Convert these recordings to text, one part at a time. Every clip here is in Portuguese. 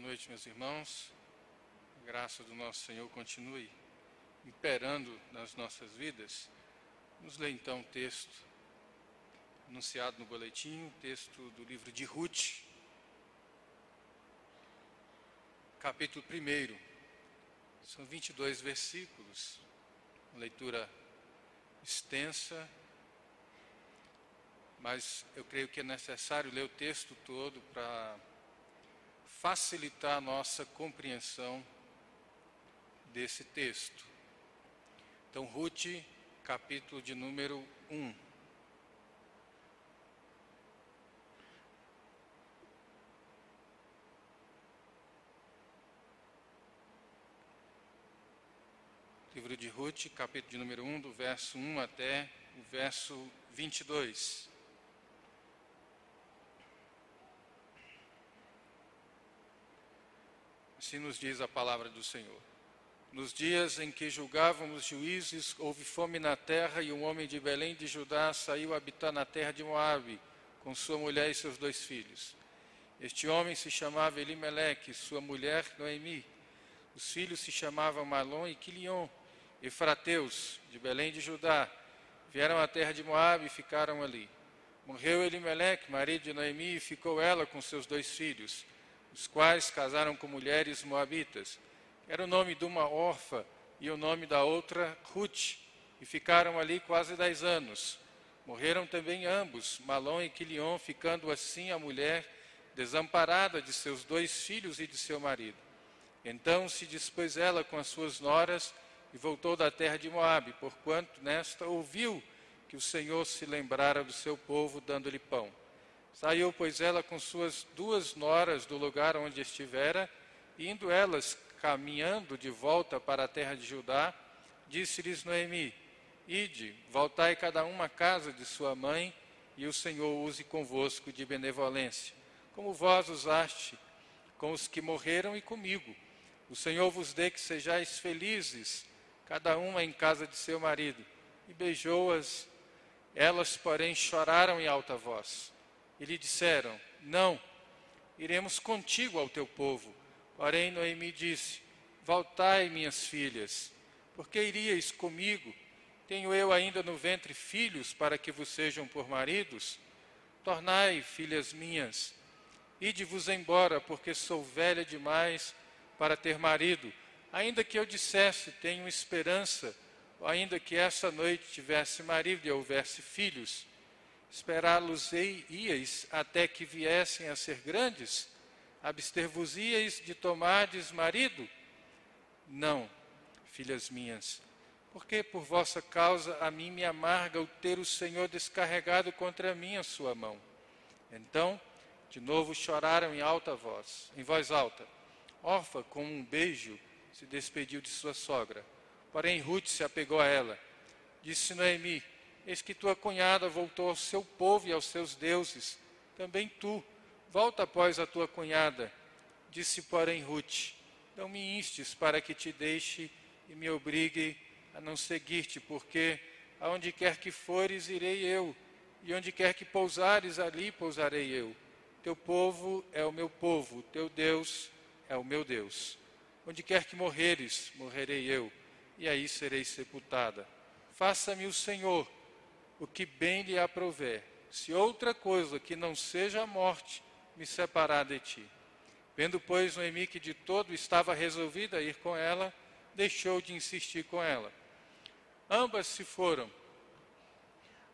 noite, meus irmãos. A graça do nosso Senhor continue imperando nas nossas vidas. Vamos ler então o texto anunciado no boletim, o texto do livro de Ruth, capítulo 1. São 22 versículos, uma leitura extensa, mas eu creio que é necessário ler o texto todo para facilitar a nossa compreensão desse texto. Então, Ruth, capítulo de número 1. Livro de Ruth, capítulo de número 1, do verso 1 até o verso 22. Assim nos diz a palavra do Senhor. Nos dias em que julgávamos juízes, houve fome na terra e um homem de Belém de Judá saiu habitar na terra de Moabe, com sua mulher e seus dois filhos. Este homem se chamava Elimeleque, sua mulher Noemi. Os filhos se chamavam Malom e Quilion, efrateus, de Belém de Judá. Vieram à terra de Moabe e ficaram ali. Morreu Elimeleque, marido de Noemi, e ficou ela com seus dois filhos os quais casaram com mulheres moabitas. Era o nome de uma órfã e o nome da outra Ruth, e ficaram ali quase dez anos. Morreram também ambos, Malom e Quilion, ficando assim a mulher desamparada de seus dois filhos e de seu marido. Então se dispôs ela com as suas noras e voltou da terra de Moabe, porquanto nesta ouviu que o Senhor se lembrara do seu povo, dando-lhe pão. Saiu, pois, ela com suas duas noras do lugar onde estivera, indo elas caminhando de volta para a terra de Judá, disse-lhes Noemi: Ide, voltai cada uma à casa de sua mãe, e o Senhor use convosco de benevolência, como vós usaste com os que morreram e comigo. O Senhor vos dê que sejais felizes, cada uma em casa de seu marido. E beijou-as, elas, porém, choraram em alta voz e lhe disseram: Não, iremos contigo ao teu povo. Porém, Noemi disse: Voltai, minhas filhas, porque iríeis comigo? Tenho eu ainda no ventre filhos para que vos sejam por maridos? Tornai, filhas minhas, ide-vos embora, porque sou velha demais para ter marido. Ainda que eu dissesse, tenho esperança, ainda que essa noite tivesse marido e houvesse filhos, Esperá-los-eis até que viessem a ser grandes? Abster-vos-eis de tomardes marido? Não, filhas minhas, porque por vossa causa a mim me amarga o ter o Senhor descarregado contra mim a sua mão. Então, de novo choraram em alta voz, em voz alta. Orfa, com um beijo, se despediu de sua sogra. Porém, Ruth se apegou a ela. Disse Noemi: Eis que tua cunhada voltou ao seu povo e aos seus deuses. Também tu, volta após a tua cunhada. Disse, porém, Ruth: Não me instes para que te deixe e me obrigue a não seguir-te, porque aonde quer que fores, irei eu, e onde quer que pousares, ali pousarei eu. Teu povo é o meu povo, teu Deus é o meu Deus. Onde quer que morreres, morrerei eu, e aí serei sepultada. Faça-me o Senhor o que bem lhe aprouver, se outra coisa que não seja a morte me separar de ti. Vendo, pois, Noemi que de todo estava resolvida a ir com ela, deixou de insistir com ela. Ambas se foram,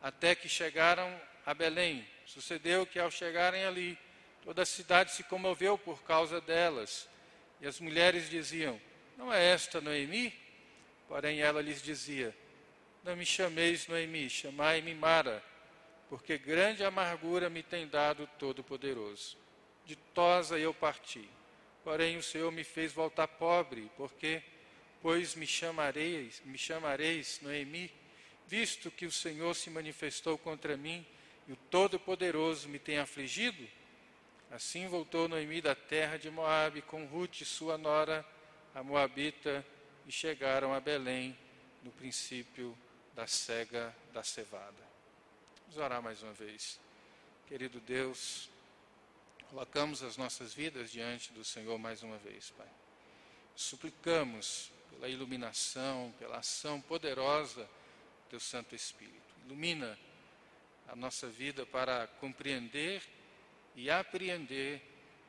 até que chegaram a Belém. Sucedeu que, ao chegarem ali, toda a cidade se comoveu por causa delas. E as mulheres diziam: Não é esta Noemi? Porém, ela lhes dizia: não me chameis Noemi, chamai-me Mara, porque grande amargura me tem dado Todo-Poderoso. Ditosa eu parti, porém o Senhor me fez voltar pobre, porque, pois me chamareis, me chamareis Noemi, visto que o Senhor se manifestou contra mim e o Todo-Poderoso me tem afligido? Assim voltou Noemi da terra de Moabe com Ruth, sua nora, a Moabita, e chegaram a Belém no princípio da cega da cevada. Vamos orar mais uma vez. Querido Deus, Colocamos as nossas vidas diante do Senhor mais uma vez, Pai. Suplicamos pela iluminação, pela ação poderosa do Santo Espírito. Ilumina a nossa vida para compreender e apreender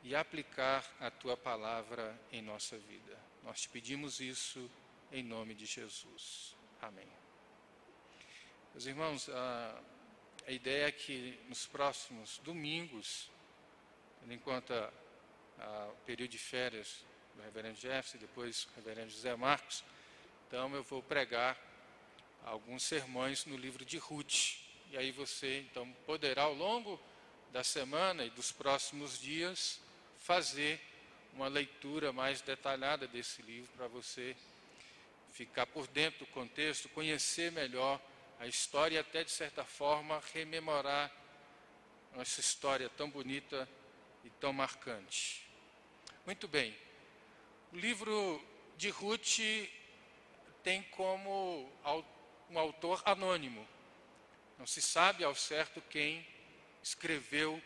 e aplicar a tua palavra em nossa vida. Nós te pedimos isso em nome de Jesus. Amém. Meus irmãos, a, a ideia é que nos próximos domingos, enquanto o período de férias do reverendo Jefferson, depois o reverendo José Marcos, então eu vou pregar alguns sermões no livro de Ruth. E aí você então poderá ao longo da semana e dos próximos dias fazer uma leitura mais detalhada desse livro para você ficar por dentro do contexto, conhecer melhor a história e até de certa forma rememorar essa história tão bonita e tão marcante. Muito bem. O livro de Ruth tem como um autor anônimo. Não se sabe ao certo quem escreveu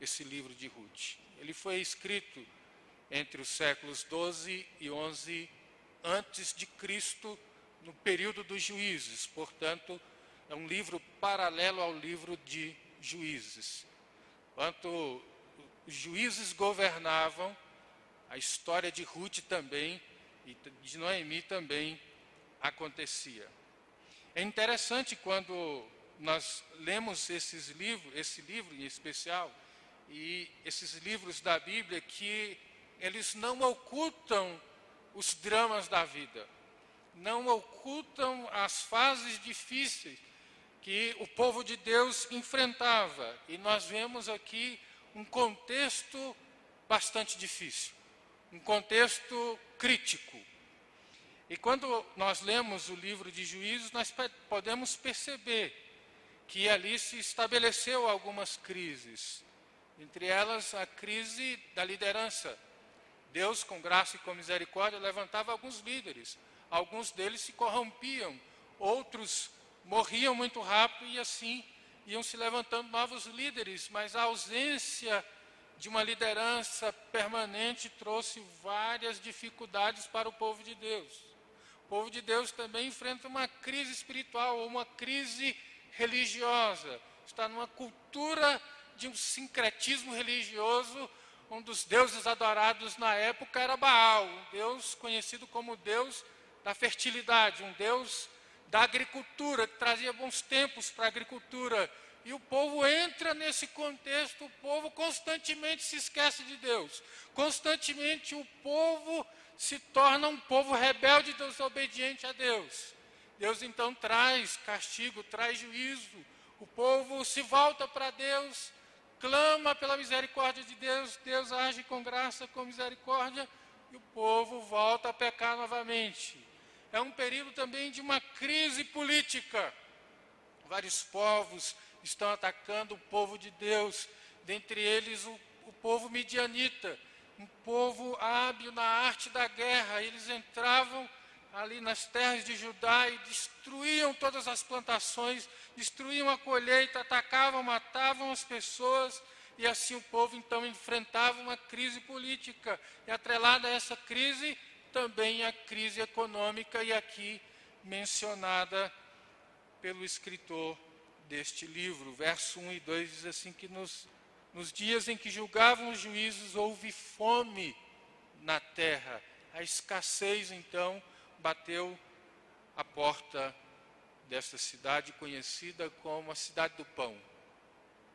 esse livro de Ruth. Ele foi escrito entre os séculos 12 e 11 antes de Cristo, no período dos juízes. Portanto, é um livro paralelo ao livro de Juízes. Enquanto os juízes governavam, a história de Ruth também e de Noemi também acontecia. É interessante quando nós lemos esses livros, esse livro em especial, e esses livros da Bíblia que eles não ocultam os dramas da vida, não ocultam as fases difíceis que o povo de Deus enfrentava. E nós vemos aqui um contexto bastante difícil, um contexto crítico. E quando nós lemos o livro de Juízes, nós podemos perceber que ali se estabeleceu algumas crises, entre elas a crise da liderança. Deus, com graça e com misericórdia, levantava alguns líderes. Alguns deles se corrompiam, outros morriam muito rápido e assim iam se levantando novos líderes, mas a ausência de uma liderança permanente trouxe várias dificuldades para o povo de Deus. O povo de Deus também enfrenta uma crise espiritual, uma crise religiosa. Está numa cultura de um sincretismo religioso um dos deuses adorados na época era Baal, um deus conhecido como deus da fertilidade, um deus da agricultura, que trazia bons tempos para a agricultura. E o povo entra nesse contexto, o povo constantemente se esquece de Deus. Constantemente o povo se torna um povo rebelde e desobediente a Deus. Deus então traz castigo, traz juízo. O povo se volta para Deus clama pela misericórdia de Deus, Deus age com graça, com misericórdia, e o povo volta a pecar novamente. É um período também de uma crise política. Vários povos estão atacando o povo de Deus, dentre eles o, o povo midianita, um povo hábil na arte da guerra. Eles entravam ali nas terras de Judá e destruíam todas as plantações, destruíam a colheita, atacavam, matavam as pessoas, e assim o povo então enfrentava uma crise política. E atrelada a essa crise, também a crise econômica, e aqui mencionada pelo escritor deste livro. Verso 1 e 2 diz assim: que nos, nos dias em que julgavam os juízes, houve fome na terra. A escassez, então, bateu a porta desta cidade conhecida como a cidade do pão.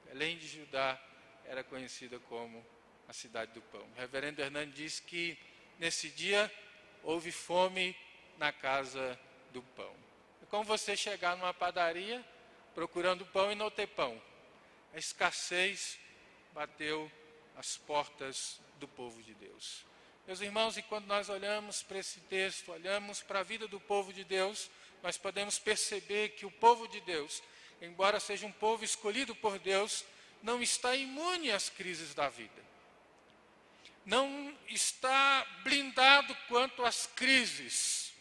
Além de Judá, era conhecida como a cidade do pão. O reverendo Hernandes diz que nesse dia houve fome na casa do pão. É como você chegar numa padaria procurando pão e não ter pão. A escassez bateu as portas do povo de Deus. Meus irmãos, e quando nós olhamos para esse texto, olhamos para a vida do povo de Deus, nós podemos perceber que o povo de Deus, embora seja um povo escolhido por Deus, não está imune às crises da vida. Não está blindado quanto às crises.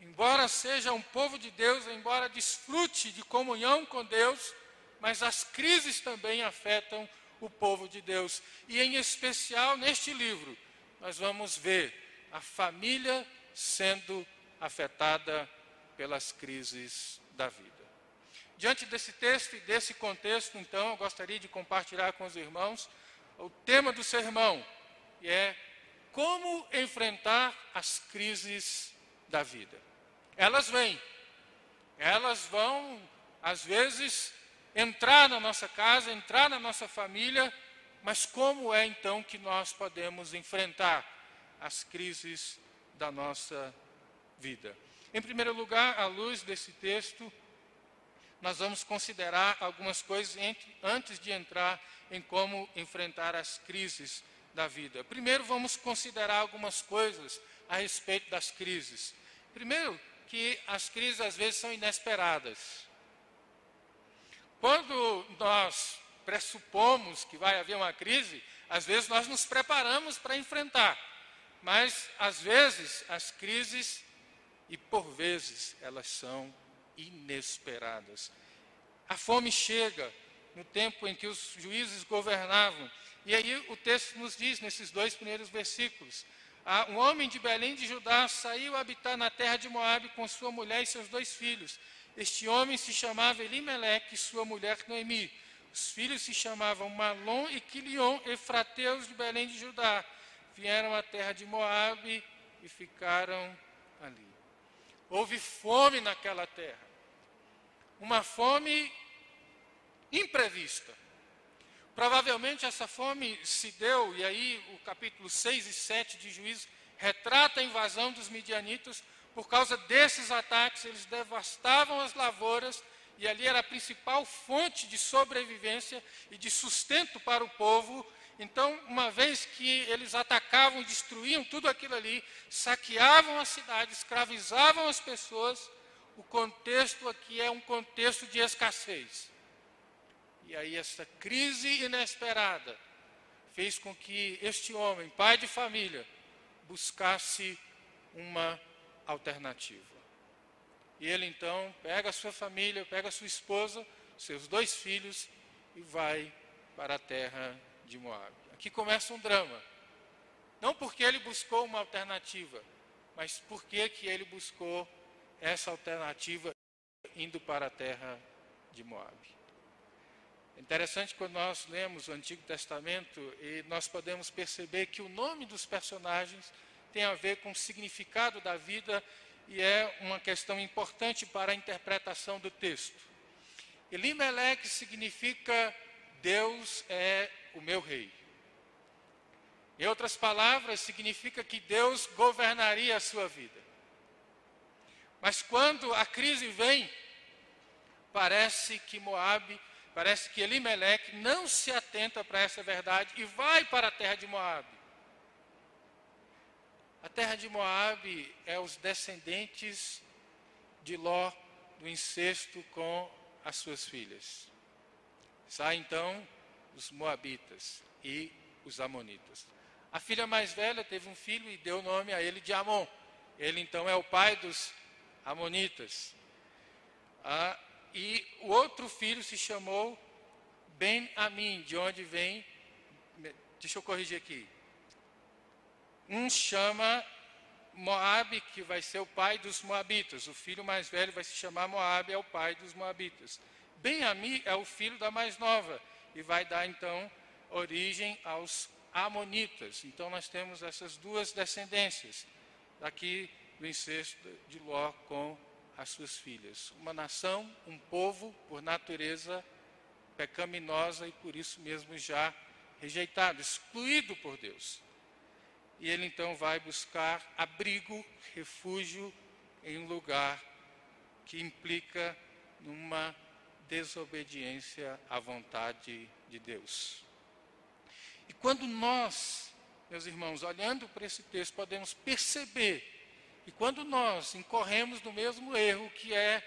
Embora seja um povo de Deus, embora desfrute de comunhão com Deus, mas as crises também afetam o povo de Deus. E em especial neste livro, nós vamos ver a família sendo afetada pelas crises da vida. Diante desse texto e desse contexto, então, eu gostaria de compartilhar com os irmãos o tema do sermão, que é como enfrentar as crises da vida. Elas vêm, elas vão, às vezes, entrar na nossa casa, entrar na nossa família, mas como é então que nós podemos enfrentar as crises da nossa vida? Em primeiro lugar, à luz desse texto, nós vamos considerar algumas coisas antes de entrar em como enfrentar as crises da vida. Primeiro, vamos considerar algumas coisas a respeito das crises. Primeiro, que as crises às vezes são inesperadas. Quando nós pressupomos que vai haver uma crise, às vezes nós nos preparamos para enfrentar. Mas, às vezes, as crises, e por vezes, elas são inesperadas. A fome chega no tempo em que os juízes governavam. E aí o texto nos diz, nesses dois primeiros versículos: ah, Um homem de Belém de Judá saiu a habitar na terra de Moabe com sua mulher e seus dois filhos. Este homem se chamava Elimeleque e sua mulher Noemi. Os filhos se chamavam Malom e Quilion, efrateus de Belém de Judá. Vieram à terra de Moabe e ficaram ali. Houve fome naquela terra uma fome imprevista. Provavelmente essa fome se deu, e aí o capítulo 6 e 7 de Juízo retrata a invasão dos midianitas, por causa desses ataques, eles devastavam as lavouras, e ali era a principal fonte de sobrevivência e de sustento para o povo. Então, uma vez que eles atacavam e destruíam tudo aquilo ali, saqueavam a cidade, escravizavam as pessoas, o contexto aqui é um contexto de escassez. E aí, essa crise inesperada fez com que este homem, pai de família, buscasse uma alternativa. E ele então pega a sua família, pega a sua esposa, seus dois filhos e vai para a terra de Moab. Aqui começa um drama. Não porque ele buscou uma alternativa, mas porque que ele buscou essa alternativa indo para a terra de Moab. É interessante quando nós lemos o Antigo Testamento e nós podemos perceber que o nome dos personagens tem a ver com o significado da vida e é uma questão importante para a interpretação do texto. Elimelech significa Deus é o meu rei. Em outras palavras, significa que Deus governaria a sua vida. Mas quando a crise vem, parece que Moabe, parece que Elimelec não se atenta para essa verdade e vai para a terra de Moabe. A terra de Moabe é os descendentes de Ló do incesto com as suas filhas. Sai então os moabitas e os amonitas. A filha mais velha teve um filho e deu nome a ele de Amon. Ele então é o pai dos Amonitas. Ah, e o outro filho se chamou Ben-Amin, de onde vem. Deixa eu corrigir aqui. Um chama Moabe, que vai ser o pai dos Moabitas. O filho mais velho vai se chamar Moabe, é o pai dos Moabitas. Ben-Ami é o filho da mais nova e vai dar então origem aos Amonitas. Então nós temos essas duas descendências. Daqui do incesto de Ló com as suas filhas. Uma nação, um povo, por natureza pecaminosa e por isso mesmo já rejeitado, excluído por Deus. E ele então vai buscar abrigo, refúgio em um lugar que implica numa desobediência à vontade de Deus. E quando nós, meus irmãos, olhando para esse texto, podemos perceber e quando nós incorremos no mesmo erro, que é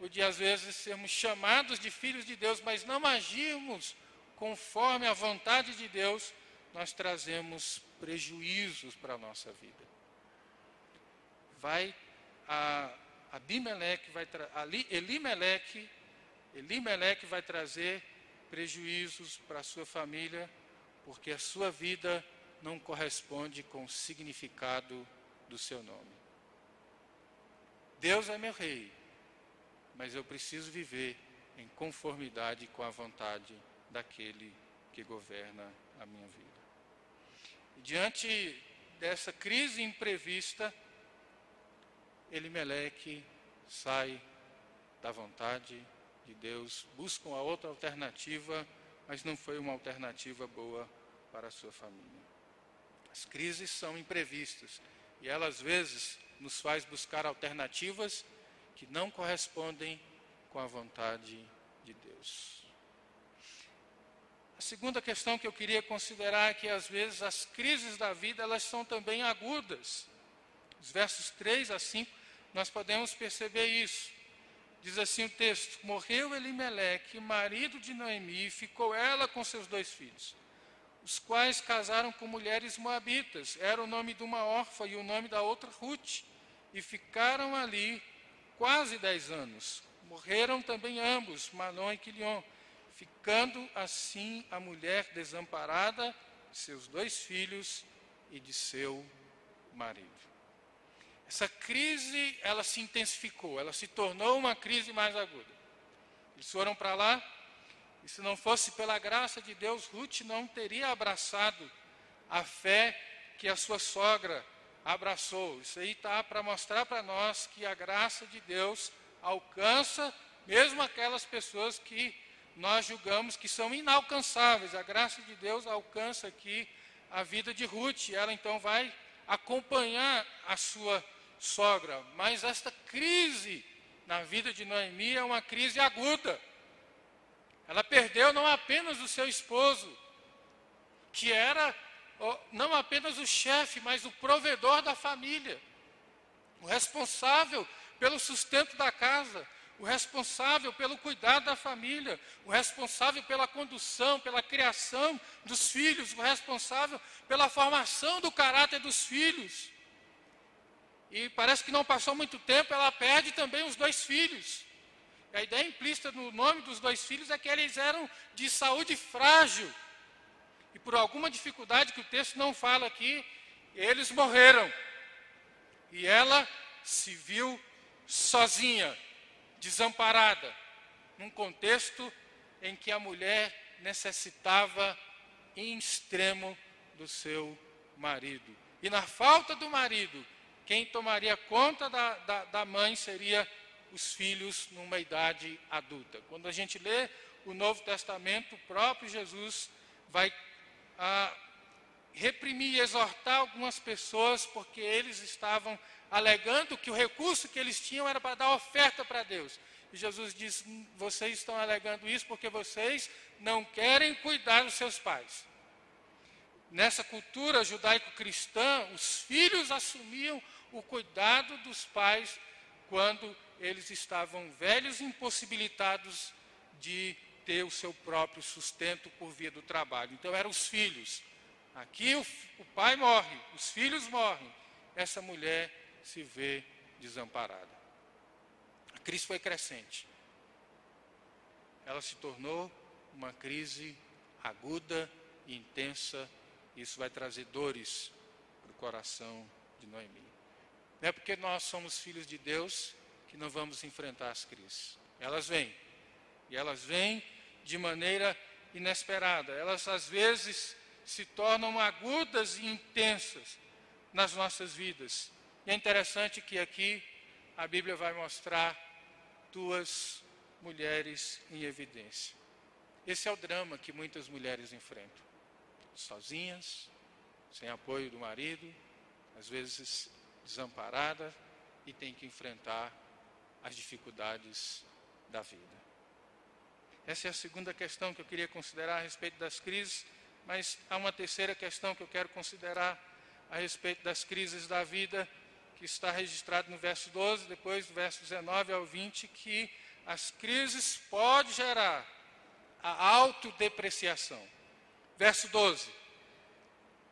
o de às vezes sermos chamados de filhos de Deus, mas não agirmos conforme a vontade de Deus, nós trazemos prejuízos para a nossa vida. Vai a Abimeleque vai ali Elimeleque, Elimeleque vai trazer prejuízos para a sua família, porque a sua vida não corresponde com o significado do seu nome. Deus é meu rei, mas eu preciso viver em conformidade com a vontade daquele que governa a minha vida. E diante dessa crise imprevista, Elimeleque sai da vontade de Deus, busca uma outra alternativa, mas não foi uma alternativa boa para a sua família. As crises são imprevistas e ela às vezes nos faz buscar alternativas que não correspondem com a vontade de Deus. A segunda questão que eu queria considerar é que às vezes as crises da vida elas são também agudas. Os versos 3 a 5 nós podemos perceber isso. Diz assim o texto: Morreu Elimeleque, marido de Noemi, e ficou ela com seus dois filhos, os quais casaram com mulheres moabitas. Era o nome de uma órfã e o nome da outra Ruth, e ficaram ali quase dez anos. Morreram também ambos, Malom e Quilion, ficando assim a mulher desamparada, seus dois filhos e de seu marido. Essa crise, ela se intensificou, ela se tornou uma crise mais aguda. Eles foram para lá, e se não fosse pela graça de Deus, Ruth não teria abraçado a fé que a sua sogra abraçou. Isso aí está para mostrar para nós que a graça de Deus alcança mesmo aquelas pessoas que nós julgamos que são inalcançáveis. A graça de Deus alcança aqui a vida de Ruth. Ela então vai acompanhar a sua sogra. Mas esta crise na vida de Noemi é uma crise aguda. Ela perdeu não apenas o seu esposo, que era não apenas o chefe, mas o provedor da família, o responsável pelo sustento da casa, o responsável pelo cuidado da família, o responsável pela condução, pela criação dos filhos, o responsável pela formação do caráter dos filhos. E parece que não passou muito tempo, ela perde também os dois filhos. A ideia implícita no nome dos dois filhos é que eles eram de saúde frágil. E por alguma dificuldade que o texto não fala aqui, eles morreram. E ela se viu sozinha, desamparada, num contexto em que a mulher necessitava em extremo do seu marido. E na falta do marido, quem tomaria conta da, da, da mãe seria os filhos numa idade adulta. Quando a gente lê o Novo Testamento, o próprio Jesus vai ah, reprimir e exortar algumas pessoas porque eles estavam alegando que o recurso que eles tinham era para dar oferta para Deus. E Jesus diz: vocês estão alegando isso porque vocês não querem cuidar dos seus pais. Nessa cultura judaico-cristã, os filhos assumiam o cuidado dos pais quando eles estavam velhos impossibilitados de ter o seu próprio sustento por via do trabalho. Então eram os filhos. Aqui o, o pai morre, os filhos morrem. Essa mulher se vê desamparada. A crise foi crescente. Ela se tornou uma crise aguda e intensa. Isso vai trazer dores para o coração de Noemi. Não é porque nós somos filhos de Deus que não vamos enfrentar as crises. Elas vêm. E elas vêm de maneira inesperada. Elas às vezes se tornam agudas e intensas nas nossas vidas. E é interessante que aqui a Bíblia vai mostrar duas mulheres em evidência. Esse é o drama que muitas mulheres enfrentam. Sozinhas, sem apoio do marido, às vezes desamparada e tem que enfrentar as dificuldades da vida. Essa é a segunda questão que eu queria considerar a respeito das crises, mas há uma terceira questão que eu quero considerar a respeito das crises da vida, que está registrado no verso 12, depois do verso 19 ao 20, que as crises podem gerar a autodepreciação. Verso 12.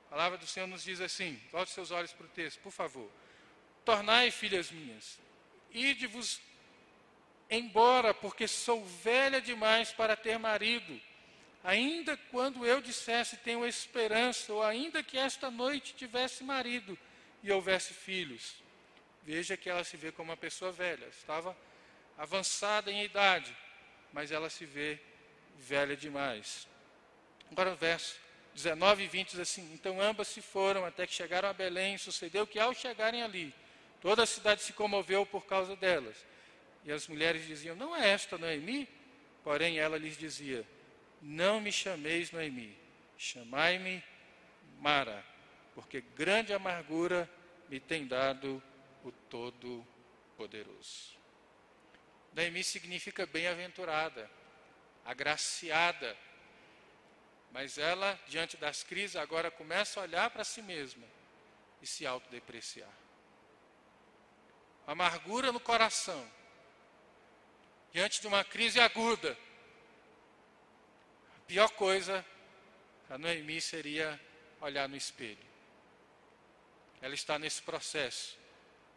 A palavra do Senhor nos diz assim: volte seus olhos para o texto, por favor. Tornai, filhas minhas, ide-vos embora, porque sou velha demais para ter marido, ainda quando eu dissesse tenho esperança, ou ainda que esta noite tivesse marido e houvesse filhos. Veja que ela se vê como uma pessoa velha, estava avançada em idade, mas ela se vê velha demais. Agora o verso 19 e 20 diz assim: Então ambas se foram até que chegaram a Belém. Sucedeu que ao chegarem ali, toda a cidade se comoveu por causa delas. E as mulheres diziam: Não é esta Noemi? Porém ela lhes dizia: Não me chameis Noemi, chamai-me Mara, porque grande amargura me tem dado o Todo-Poderoso. Noemi significa bem-aventurada, agraciada. Mas ela, diante das crises, agora começa a olhar para si mesma e se autodepreciar. Amargura no coração, diante de uma crise aguda. A pior coisa a Noemi seria olhar no espelho. Ela está nesse processo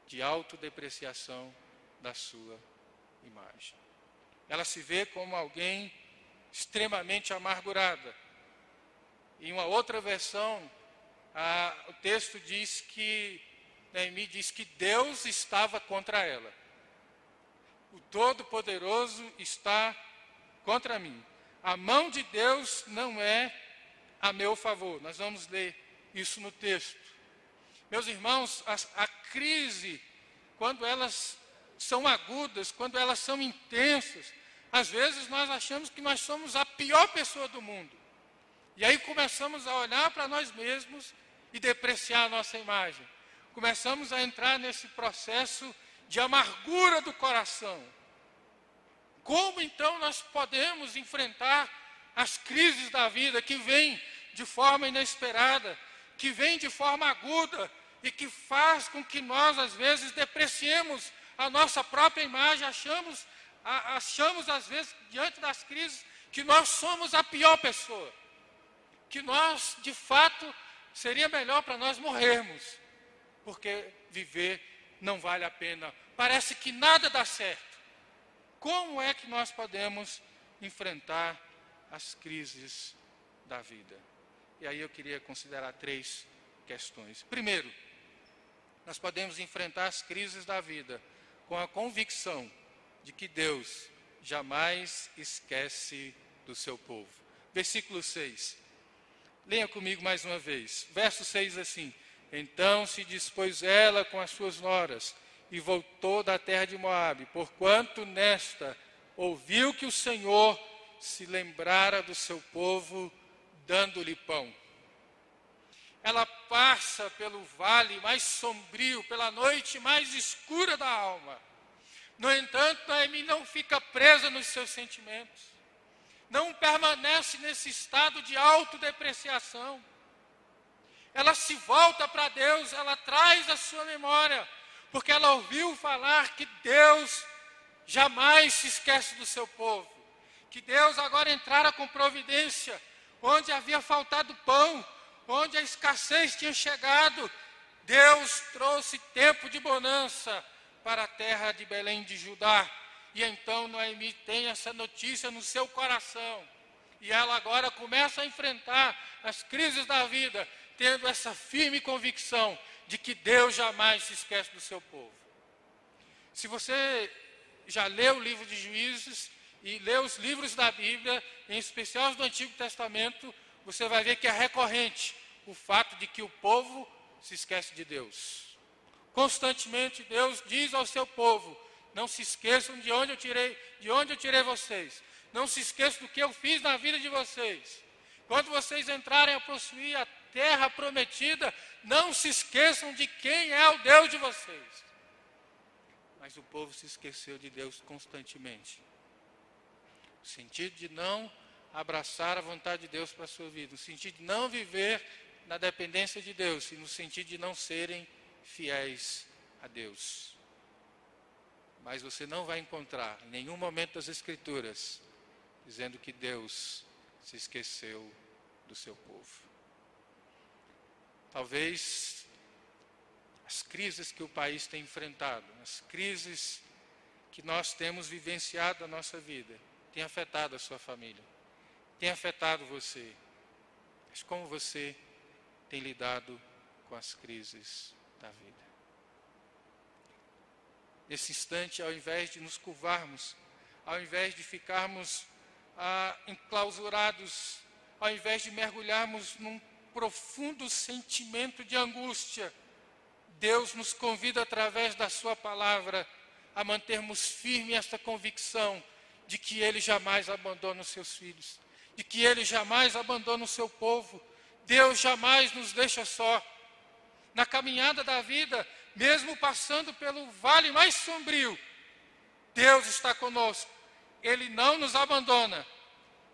de autodepreciação da sua imagem. Ela se vê como alguém extremamente amargurada. Em uma outra versão, a, o texto diz que, Neemi diz que Deus estava contra ela. O Todo-Poderoso está contra mim. A mão de Deus não é a meu favor. Nós vamos ler isso no texto. Meus irmãos, a, a crise, quando elas são agudas, quando elas são intensas, às vezes nós achamos que nós somos a pior pessoa do mundo. E aí começamos a olhar para nós mesmos e depreciar a nossa imagem. Começamos a entrar nesse processo de amargura do coração. Como então nós podemos enfrentar as crises da vida que vêm de forma inesperada, que vêm de forma aguda e que faz com que nós às vezes depreciemos a nossa própria imagem, achamos achamos às vezes, diante das crises, que nós somos a pior pessoa. Que nós, de fato, seria melhor para nós morrermos. Porque viver não vale a pena. Parece que nada dá certo. Como é que nós podemos enfrentar as crises da vida? E aí eu queria considerar três questões. Primeiro, nós podemos enfrentar as crises da vida com a convicção de que Deus jamais esquece do seu povo. Versículo 6. Leia comigo mais uma vez. Verso 6 assim: Então se dispôs ela com as suas noras e voltou da terra de Moabe, porquanto nesta ouviu que o Senhor se lembrara do seu povo, dando-lhe pão. Ela passa pelo vale mais sombrio, pela noite mais escura da alma no entanto, Noemi não fica presa nos seus sentimentos, não permanece nesse estado de autodepreciação. Ela se volta para Deus, ela traz a sua memória, porque ela ouviu falar que Deus jamais se esquece do seu povo, que Deus agora entrara com providência, onde havia faltado pão, onde a escassez tinha chegado, Deus trouxe tempo de bonança, para a terra de Belém de Judá. E então Noemi tem essa notícia no seu coração. E ela agora começa a enfrentar as crises da vida, tendo essa firme convicção de que Deus jamais se esquece do seu povo. Se você já leu o livro de Juízes e leu os livros da Bíblia, em especial os do Antigo Testamento, você vai ver que é recorrente o fato de que o povo se esquece de Deus. Constantemente Deus diz ao seu povo: não se esqueçam de onde eu tirei, de onde eu tirei vocês. Não se esqueçam do que eu fiz na vida de vocês. Quando vocês entrarem a possuir a terra prometida, não se esqueçam de quem é o Deus de vocês. Mas o povo se esqueceu de Deus constantemente. O sentido de não abraçar a vontade de Deus para a sua vida, no sentido de não viver na dependência de Deus, e no sentido de não serem fiéis a Deus. Mas você não vai encontrar em nenhum momento das Escrituras dizendo que Deus se esqueceu do seu povo. Talvez as crises que o país tem enfrentado, as crises que nós temos vivenciado na nossa vida, tenham afetado a sua família, tem afetado você. Mas como você tem lidado com as crises da vida? Nesse instante, ao invés de nos curvarmos, ao invés de ficarmos ah, enclausurados, ao invés de mergulharmos num profundo sentimento de angústia, Deus nos convida através da Sua palavra a mantermos firme esta convicção de que Ele jamais abandona os seus filhos, de que Ele jamais abandona o seu povo. Deus jamais nos deixa só. Na caminhada da vida, mesmo passando pelo vale mais sombrio, Deus está conosco. Ele não nos abandona.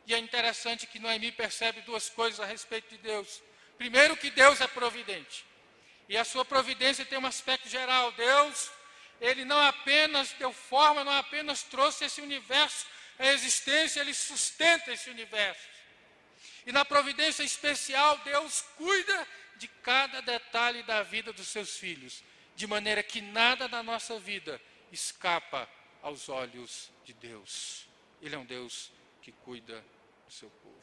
E é interessante que Noemi percebe duas coisas a respeito de Deus. Primeiro, que Deus é providente. E a sua providência tem um aspecto geral. Deus, ele não apenas deu forma, não apenas trouxe esse universo à existência, ele sustenta esse universo. E na providência especial, Deus cuida de cada detalhe da vida dos seus filhos, de maneira que nada da nossa vida escapa aos olhos de Deus. Ele é um Deus que cuida do seu povo.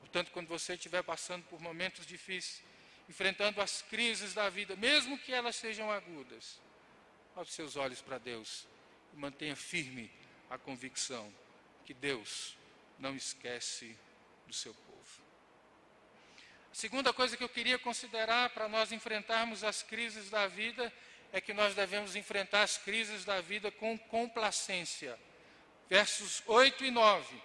Portanto, quando você estiver passando por momentos difíceis, enfrentando as crises da vida, mesmo que elas sejam agudas, volte seus olhos para Deus e mantenha firme a convicção que Deus não esquece do seu povo. A segunda coisa que eu queria considerar para nós enfrentarmos as crises da vida é que nós devemos enfrentar as crises da vida com complacência. Versos 8 e 9.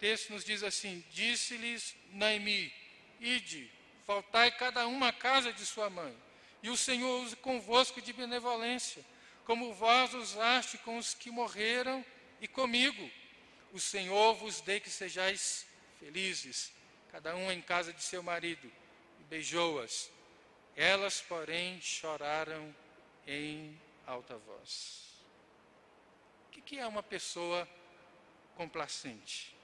Texto nos diz assim: Disse-lhes Naimi: Ide, faltai cada uma a casa de sua mãe, e o Senhor use convosco de benevolência, como vós usaste com os que morreram e comigo. O Senhor vos dê que sejais felizes, cada um em casa de seu marido, e beijou-as. Elas, porém, choraram em alta voz. O que é uma pessoa complacente?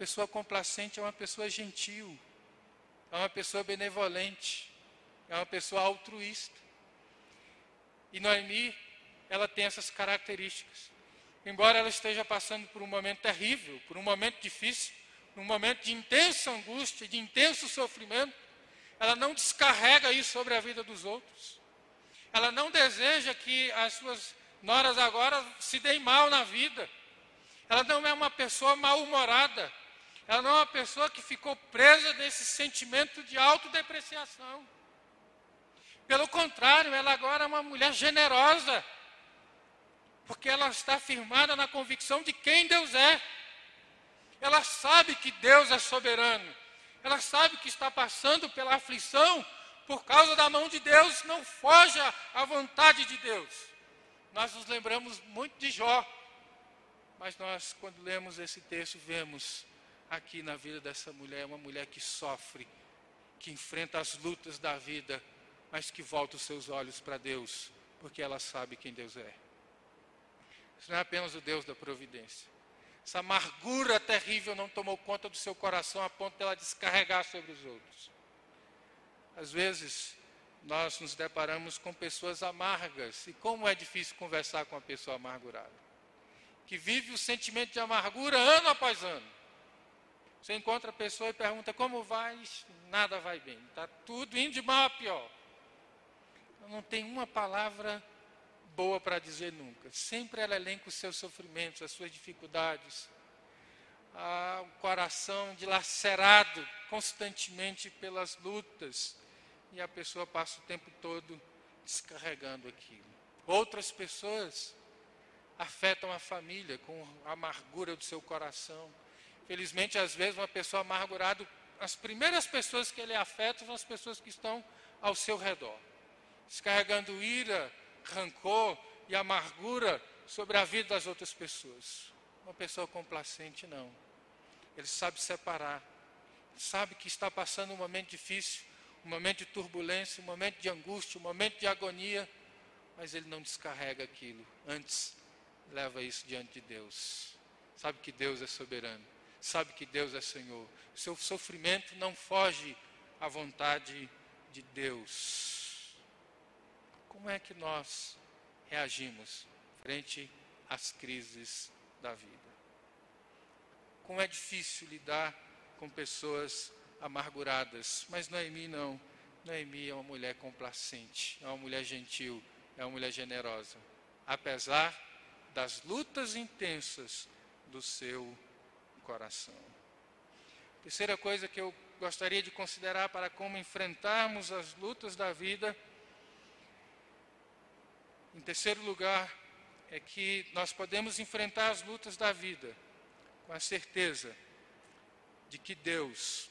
Pessoa complacente é uma pessoa gentil, é uma pessoa benevolente, é uma pessoa altruísta. E Noemi, ela tem essas características. Embora ela esteja passando por um momento terrível, por um momento difícil, num momento de intensa angústia, de intenso sofrimento, ela não descarrega isso sobre a vida dos outros. Ela não deseja que as suas noras agora se deem mal na vida. Ela não é uma pessoa mal-humorada. Ela não é uma pessoa que ficou presa nesse sentimento de autodepreciação. Pelo contrário, ela agora é uma mulher generosa. Porque ela está firmada na convicção de quem Deus é. Ela sabe que Deus é soberano. Ela sabe que está passando pela aflição por causa da mão de Deus, não foja à vontade de Deus. Nós nos lembramos muito de Jó, mas nós, quando lemos esse texto, vemos aqui na vida dessa mulher uma mulher que sofre, que enfrenta as lutas da vida, mas que volta os seus olhos para Deus, porque ela sabe quem Deus é. Isso não é apenas o Deus da providência. Essa amargura terrível não tomou conta do seu coração a ponto dela de descarregar sobre os outros. Às vezes, nós nos deparamos com pessoas amargas. E como é difícil conversar com uma pessoa amargurada. Que vive o sentimento de amargura ano após ano. Você encontra a pessoa e pergunta como vai, nada vai bem. Está tudo indo de mal a pior. Não tem uma palavra boa para dizer nunca. Sempre ela elenca os seus sofrimentos, as suas dificuldades. Ah, o coração dilacerado constantemente pelas lutas. E a pessoa passa o tempo todo descarregando aquilo. Outras pessoas afetam a família com a amargura do seu coração. Felizmente, às vezes, uma pessoa amargurada, as primeiras pessoas que ele afeta são as pessoas que estão ao seu redor, descarregando ira, rancor e amargura sobre a vida das outras pessoas. Uma pessoa complacente, não. Ele sabe separar, sabe que está passando um momento difícil, um momento de turbulência, um momento de angústia, um momento de agonia, mas ele não descarrega aquilo. Antes, leva isso diante de Deus. Sabe que Deus é soberano, sabe que Deus é Senhor. O seu sofrimento não foge à vontade de Deus. Como é que nós reagimos frente às crises da vida? como é difícil lidar com pessoas amarguradas. Mas Noemi não. Noemi é uma mulher complacente, é uma mulher gentil, é uma mulher generosa. Apesar das lutas intensas do seu coração. Terceira coisa que eu gostaria de considerar para como enfrentarmos as lutas da vida. Em terceiro lugar, é que nós podemos enfrentar as lutas da vida com a certeza de que Deus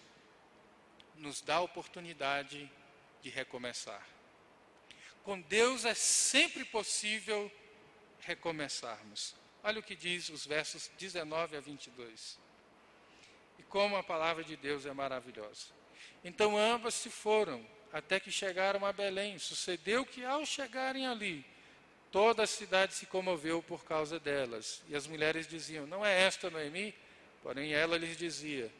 nos dá a oportunidade de recomeçar. Com Deus é sempre possível recomeçarmos. Olha o que diz os versos 19 a 22. E como a palavra de Deus é maravilhosa. Então ambas se foram, até que chegaram a Belém. Sucedeu que ao chegarem ali, toda a cidade se comoveu por causa delas. E as mulheres diziam: Não é esta Noemi? Porém ela lhes dizia: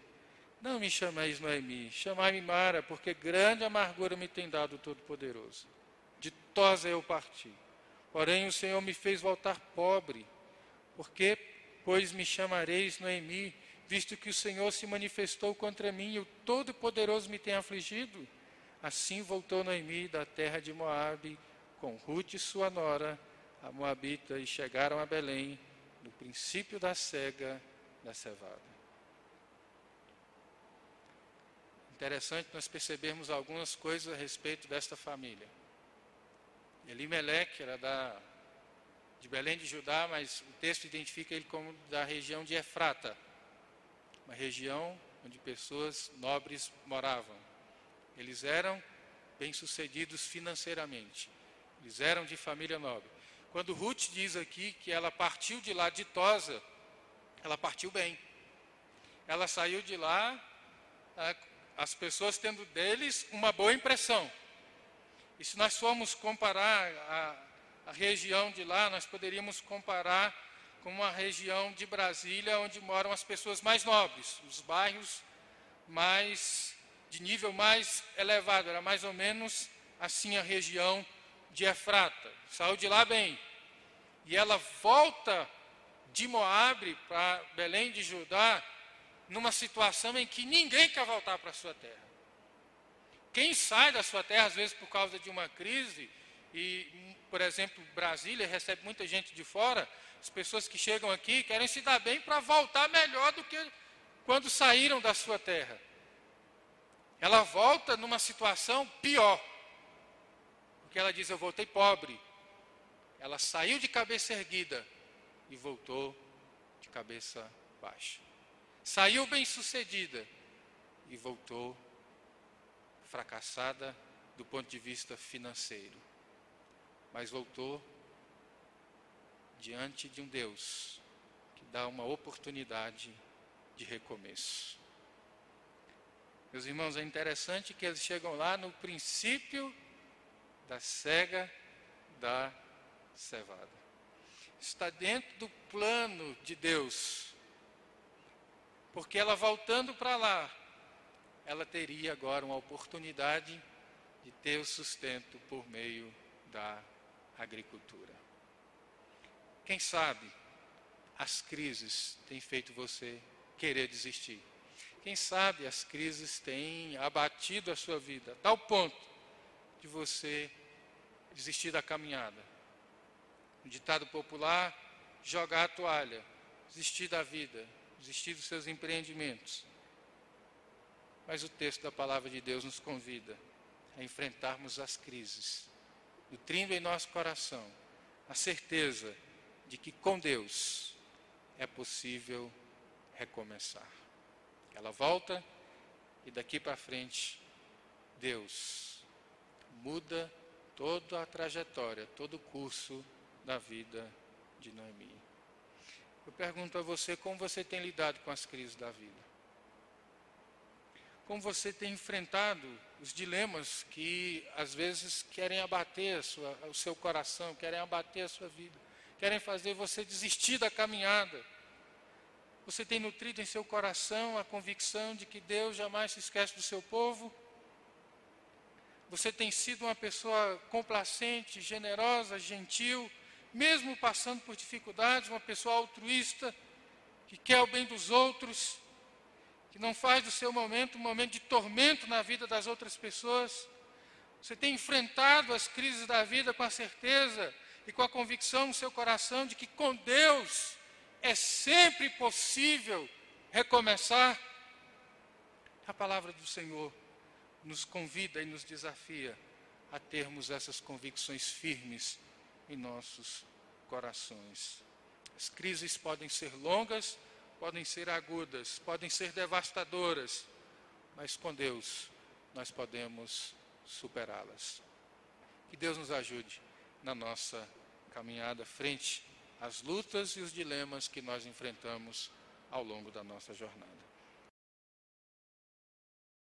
Não me chameis Noemi, chamai-me Mara, porque grande amargura me tem dado o Todo-Poderoso. Ditosa eu parti. Porém o Senhor me fez voltar pobre. Porque, pois me chamareis Noemi, visto que o Senhor se manifestou contra mim e o Todo-Poderoso me tem afligido? Assim voltou Noemi da terra de Moabe com Ruth e sua nora, a Moabita, e chegaram a Belém no princípio da cega da cevada. Interessante nós percebermos algumas coisas a respeito desta família. Elimelec era da, de Belém de Judá, mas o texto identifica ele como da região de Efrata, uma região onde pessoas nobres moravam. Eles eram bem-sucedidos financeiramente. Eles eram de família nobre. Quando Ruth diz aqui que ela partiu de lá ditosa, ela partiu bem. Ela saiu de lá, as pessoas tendo deles uma boa impressão. E se nós formos comparar a, a região de lá, nós poderíamos comparar com uma região de Brasília onde moram as pessoas mais nobres, os bairros mais de nível mais elevado, era mais ou menos assim a região de Efrata. Saiu de lá bem. E ela volta de Moabe para Belém de Judá numa situação em que ninguém quer voltar para a sua terra. Quem sai da sua terra, às vezes por causa de uma crise, e, por exemplo, Brasília recebe muita gente de fora, as pessoas que chegam aqui querem se dar bem para voltar melhor do que quando saíram da sua terra. Ela volta numa situação pior. Porque ela diz: Eu voltei pobre. Ela saiu de cabeça erguida e voltou de cabeça baixa. Saiu bem-sucedida e voltou fracassada do ponto de vista financeiro, mas voltou diante de um Deus que dá uma oportunidade de recomeço. Meus irmãos, é interessante que eles chegam lá no princípio da cega da cevada. Está dentro do plano de Deus. Porque ela voltando para lá, ela teria agora uma oportunidade de ter o sustento por meio da agricultura. Quem sabe as crises têm feito você querer desistir. Quem sabe as crises têm abatido a sua vida, a tal ponto de você desistir da caminhada. Um ditado popular: jogar a toalha, desistir da vida, desistir dos seus empreendimentos. Mas o texto da palavra de Deus nos convida a enfrentarmos as crises, nutrindo em nosso coração a certeza de que com Deus é possível recomeçar. Ela volta e daqui para frente, Deus muda toda a trajetória, todo o curso da vida de Noemi. Eu pergunto a você como você tem lidado com as crises da vida como você tem enfrentado os dilemas que às vezes querem abater sua, o seu coração, querem abater a sua vida, querem fazer você desistir da caminhada. Você tem nutrido em seu coração a convicção de que Deus jamais se esquece do seu povo? Você tem sido uma pessoa complacente, generosa, gentil, mesmo passando por dificuldades, uma pessoa altruísta, que quer o bem dos outros, que não faz do seu momento um momento de tormento na vida das outras pessoas. Você tem enfrentado as crises da vida com a certeza e com a convicção no seu coração de que com Deus é sempre possível recomeçar. A palavra do Senhor nos convida e nos desafia a termos essas convicções firmes em nossos corações. As crises podem ser longas, podem ser agudas, podem ser devastadoras, mas com Deus nós podemos superá-las. Que Deus nos ajude na nossa caminhada frente às lutas e os dilemas que nós enfrentamos ao longo da nossa jornada.